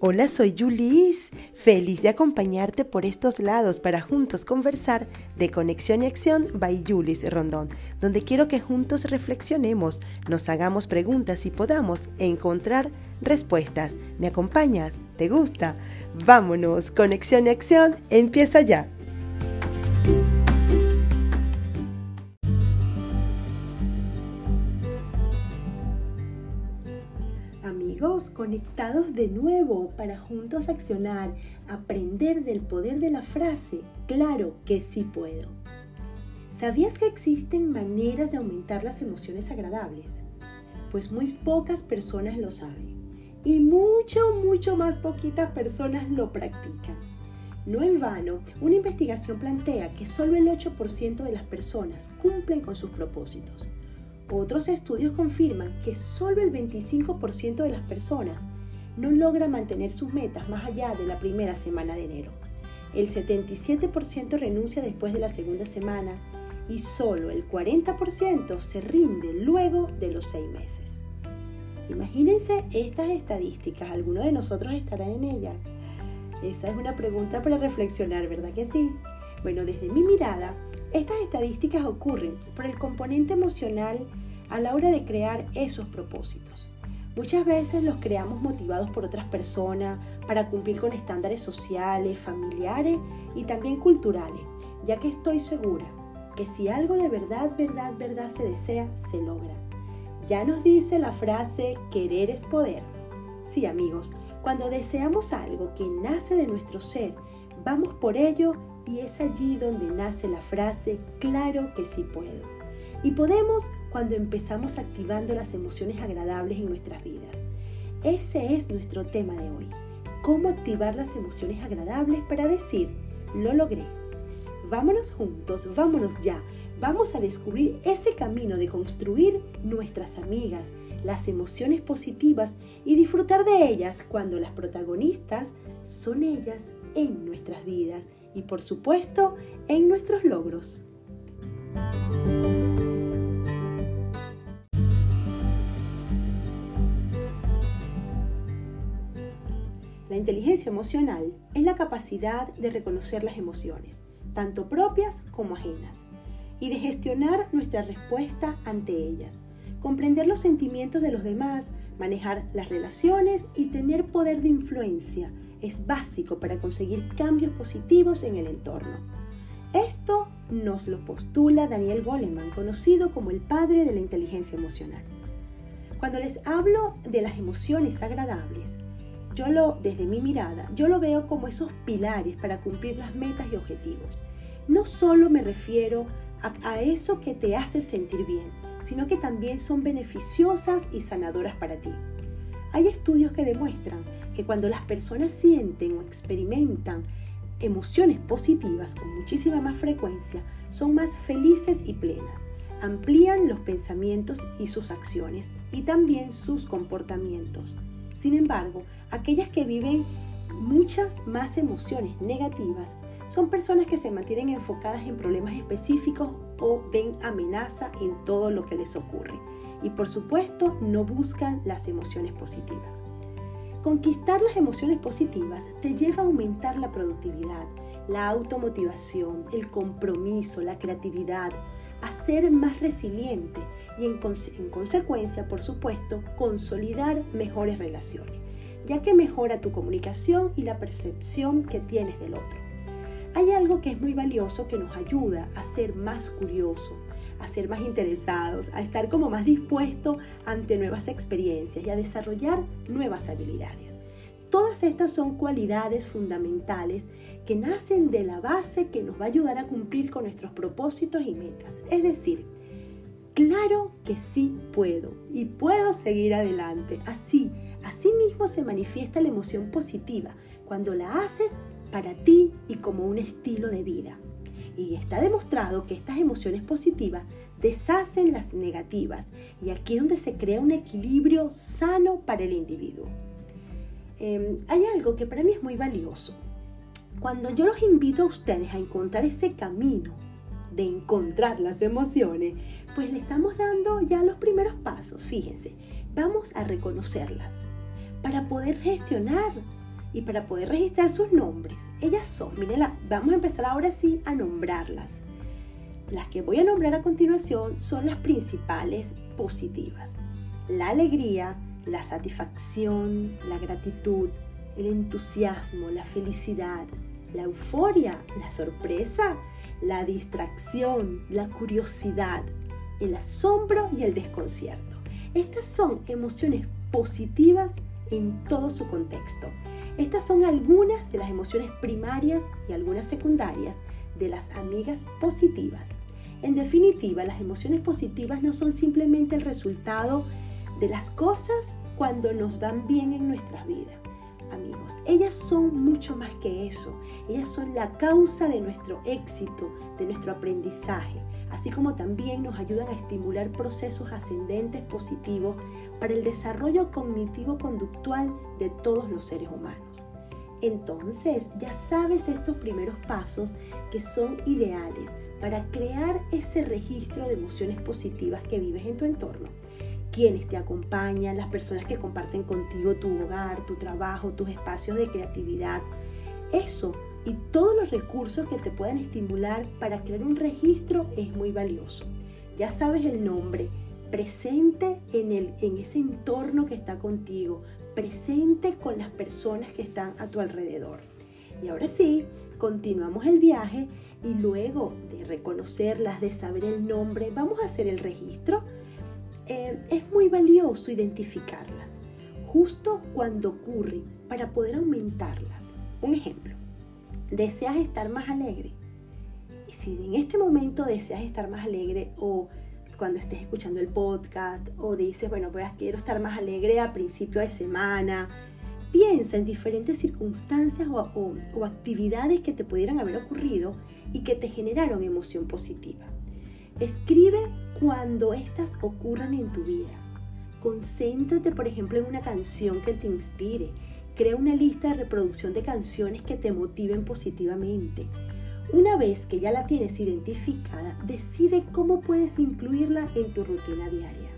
Hola, soy Julis, feliz de acompañarte por estos lados para juntos conversar de Conexión y Acción by Julis Rondón, donde quiero que juntos reflexionemos, nos hagamos preguntas y podamos encontrar respuestas. ¿Me acompañas? ¿Te gusta? Vámonos, Conexión y Acción empieza ya. Conectados de nuevo para juntos accionar, aprender del poder de la frase, claro que sí puedo. ¿Sabías que existen maneras de aumentar las emociones agradables? Pues muy pocas personas lo saben y mucho, mucho más poquitas personas lo practican. No en vano, una investigación plantea que solo el 8% de las personas cumplen con sus propósitos. Otros estudios confirman que solo el 25% de las personas no logra mantener sus metas más allá de la primera semana de enero. El 77% renuncia después de la segunda semana y solo el 40% se rinde luego de los seis meses. Imagínense estas estadísticas, ¿alguno de nosotros estará en ellas? Esa es una pregunta para reflexionar, ¿verdad que sí? Bueno, desde mi mirada, estas estadísticas ocurren por el componente emocional a la hora de crear esos propósitos. Muchas veces los creamos motivados por otras personas para cumplir con estándares sociales, familiares y también culturales, ya que estoy segura que si algo de verdad, verdad, verdad se desea, se logra. Ya nos dice la frase querer es poder. Sí amigos, cuando deseamos algo que nace de nuestro ser, vamos por ello y es allí donde nace la frase claro que sí puedo. Y podemos cuando empezamos activando las emociones agradables en nuestras vidas. Ese es nuestro tema de hoy. Cómo activar las emociones agradables para decir, lo logré. Vámonos juntos, vámonos ya. Vamos a descubrir ese camino de construir nuestras amigas, las emociones positivas y disfrutar de ellas cuando las protagonistas son ellas en nuestras vidas y por supuesto en nuestros logros. La inteligencia emocional es la capacidad de reconocer las emociones, tanto propias como ajenas, y de gestionar nuestra respuesta ante ellas, comprender los sentimientos de los demás, manejar las relaciones y tener poder de influencia es básico para conseguir cambios positivos en el entorno. Esto nos lo postula Daniel Goleman, conocido como el padre de la inteligencia emocional. Cuando les hablo de las emociones agradables, yo lo, desde mi mirada, yo lo veo como esos pilares para cumplir las metas y objetivos. No solo me refiero a, a eso que te hace sentir bien, sino que también son beneficiosas y sanadoras para ti. Hay estudios que demuestran que cuando las personas sienten o experimentan emociones positivas con muchísima más frecuencia, son más felices y plenas, amplían los pensamientos y sus acciones y también sus comportamientos. Sin embargo, aquellas que viven muchas más emociones negativas son personas que se mantienen enfocadas en problemas específicos o ven amenaza en todo lo que les ocurre. Y por supuesto no buscan las emociones positivas. Conquistar las emociones positivas te lleva a aumentar la productividad, la automotivación, el compromiso, la creatividad, a ser más resiliente y en, consecuencia, por supuesto, consolidar mejores relaciones, ya que mejora tu comunicación y la percepción que tienes del otro. Hay algo que es muy valioso que nos ayuda a ser más curioso, a ser más interesados, a estar como más dispuestos ante nuevas experiencias y a desarrollar nuevas habilidades. Todas estas son cualidades fundamentales que nacen de la base que nos va a ayudar a cumplir con nuestros propósitos y metas. Es decir, claro que sí puedo y puedo seguir adelante. Así, así mismo se manifiesta la emoción positiva cuando la haces para ti y como un estilo de vida y está demostrado que estas emociones positivas deshacen las negativas y aquí es donde se crea un equilibrio sano para el individuo. Em, hay algo que para mí es muy valioso. Cuando yo los invito a ustedes a encontrar ese camino de encontrar las emociones, pues le estamos dando ya los primeros pasos. Fíjense, vamos a reconocerlas para poder gestionar y para poder registrar sus nombres. Ellas son, miren, vamos a empezar ahora sí a nombrarlas. Las que voy a nombrar a continuación son las principales positivas. La alegría, la satisfacción, la gratitud, el entusiasmo, la felicidad, la euforia, la sorpresa, la distracción, la curiosidad, el asombro y el desconcierto. Estas son emociones positivas en todo su contexto. Estas son algunas de las emociones primarias y algunas secundarias de las amigas positivas. En definitiva, las emociones positivas no son simplemente el resultado de las cosas cuando nos van bien en nuestras vidas. Amigos, ellas son mucho más que eso. Ellas son la causa de nuestro éxito, de nuestro aprendizaje, así como también nos ayudan a estimular procesos ascendentes positivos para el desarrollo cognitivo-conductual de todos los seres humanos. Entonces, ya sabes estos primeros pasos que son ideales para crear ese registro de emociones positivas que vives en tu entorno. Quienes te acompañan, las personas que comparten contigo tu hogar, tu trabajo, tus espacios de creatividad. Eso y todos los recursos que te puedan estimular para crear un registro es muy valioso. Ya sabes el nombre, presente en, el, en ese entorno que está contigo, presente con las personas que están a tu alrededor. Y ahora sí, continuamos el viaje y luego de reconocerlas, de saber el nombre, vamos a hacer el registro. Eh, es muy valioso identificarlas justo cuando ocurre para poder aumentarlas. Un ejemplo, deseas estar más alegre. Si en este momento deseas estar más alegre o cuando estés escuchando el podcast o dices, bueno, pues quiero estar más alegre a principio de semana, piensa en diferentes circunstancias o, o, actividades que te pudieran haber ocurrido y que te generaron emoción positiva. Escribe cuando éstas ocurran en tu vida. Concéntrate, por ejemplo, en una canción que te inspire. Crea una lista de reproducción de canciones que te motiven positivamente. Una vez que ya la tienes identificada, decide cómo puedes incluirla en tu rutina diaria.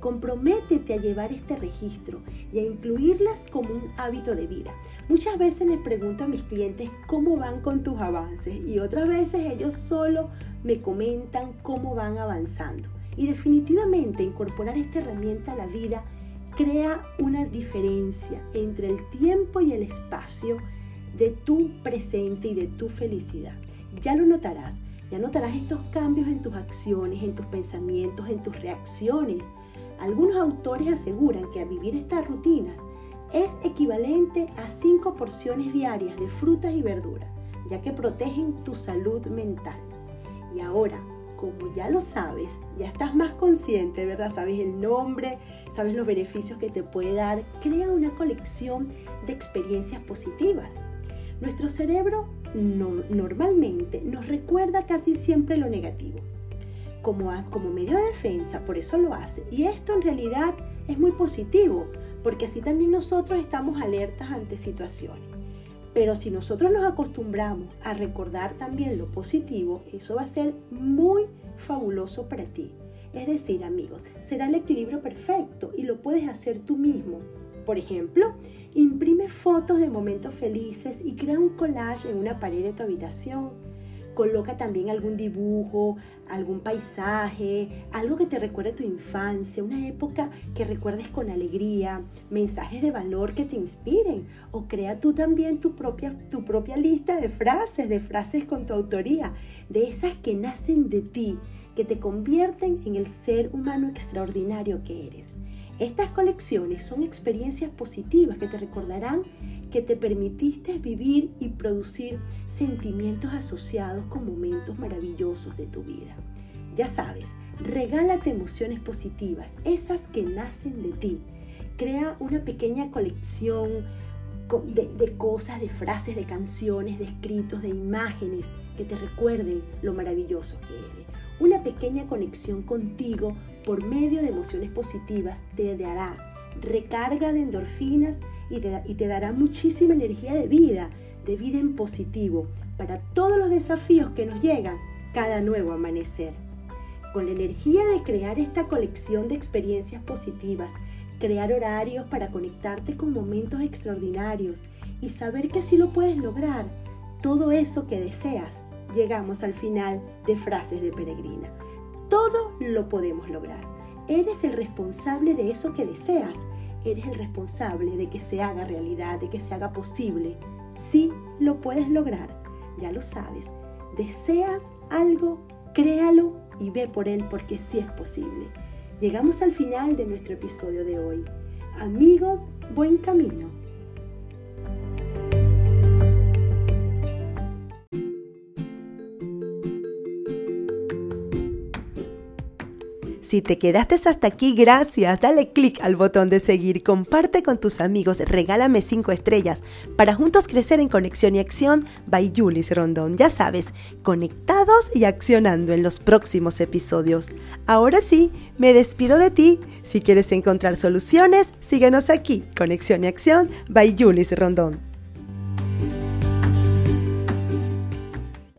Comprométete a llevar este registro y a incluirlas como un hábito de vida. Muchas veces les pregunto a mis clientes cómo van con tus avances y otras veces ellos solo me comentan cómo van avanzando. Y definitivamente incorporar esta herramienta a la vida crea una diferencia entre el tiempo y el espacio de tu presente y de tu felicidad. Ya lo notarás, ya notarás estos cambios en tus acciones, en tus pensamientos, en tus reacciones algunos autores aseguran que a vivir estas rutinas es equivalente a 5 porciones diarias de frutas y verduras, ya que protegen tu salud mental. Y ahora, como ya lo sabes, ya estás más consciente, ¿verdad? Sabes el nombre, sabes los beneficios que te puede dar, crea una colección de experiencias positivas. Nuestro cerebro normalmente nos recuerda casi siempre lo negativo como, como medio de defensa, por eso lo hace. Y esto en realidad es muy positivo, porque así también nosotros estamos alertas ante situaciones. Pero si nosotros nos acostumbramos a recordar también lo positivo, eso va a ser muy fabuloso para ti. Es decir, amigos, será el equilibrio perfecto y lo puedes hacer tú mismo. Por ejemplo, imprime fotos de momentos felices y crea un collage en una pared de tu habitación Coloca también algún dibujo, algún paisaje, algo que te recuerde tu infancia, una época que recuerdes con alegría, mensajes de valor que te inspiren. O crea tú también tu propia, tu propia lista de frases, de frases con tu autoría, de esas que nacen de ti, que te convierten en el ser humano extraordinario que eres. Estas colecciones son experiencias positivas que te recordarán que te permitiste vivir y producir sentimientos asociados con momentos maravillosos de tu vida. Ya sabes, regálate emociones positivas, esas que nacen de ti. Crea una pequeña colección de, cosas, de frases, de canciones, de escritos, de imágenes que te recuerden lo maravilloso que eres. Una pequeña conexión contigo por medio de emociones positivas te dará recarga de endorfinas y te, dará muchísima energía de vida, de vida en positivo, para todos los desafíos que nos llegan cada nuevo amanecer. Con la energía de crear esta colección de experiencias positivas, crear horarios para conectarte con momentos extraordinarios y saber que si lo puedes lograr, todo eso que deseas, llegamos al final de frases de peregrina. Todo lo podemos lograr. Eres el responsable de eso que deseas. Eres el responsable de que se haga realidad, de que se haga posible. Sí lo puedes lograr. Ya lo sabes. Deseas algo, créalo y ve por él porque sí es posible. Llegamos al final de nuestro episodio de hoy. Amigos, buen camino. Si te quedaste hasta aquí, gracias. Dale click al botón de seguir, comparte con tus amigos, regálame 5 estrellas para juntos crecer en conexión y acción by Julis Rondón. Ya sabes, conectados y accionando en los próximos episodios. Ahora sí, me despido de ti. Si quieres encontrar soluciones, síguenos aquí, Conexión y Acción by Julis Rondón.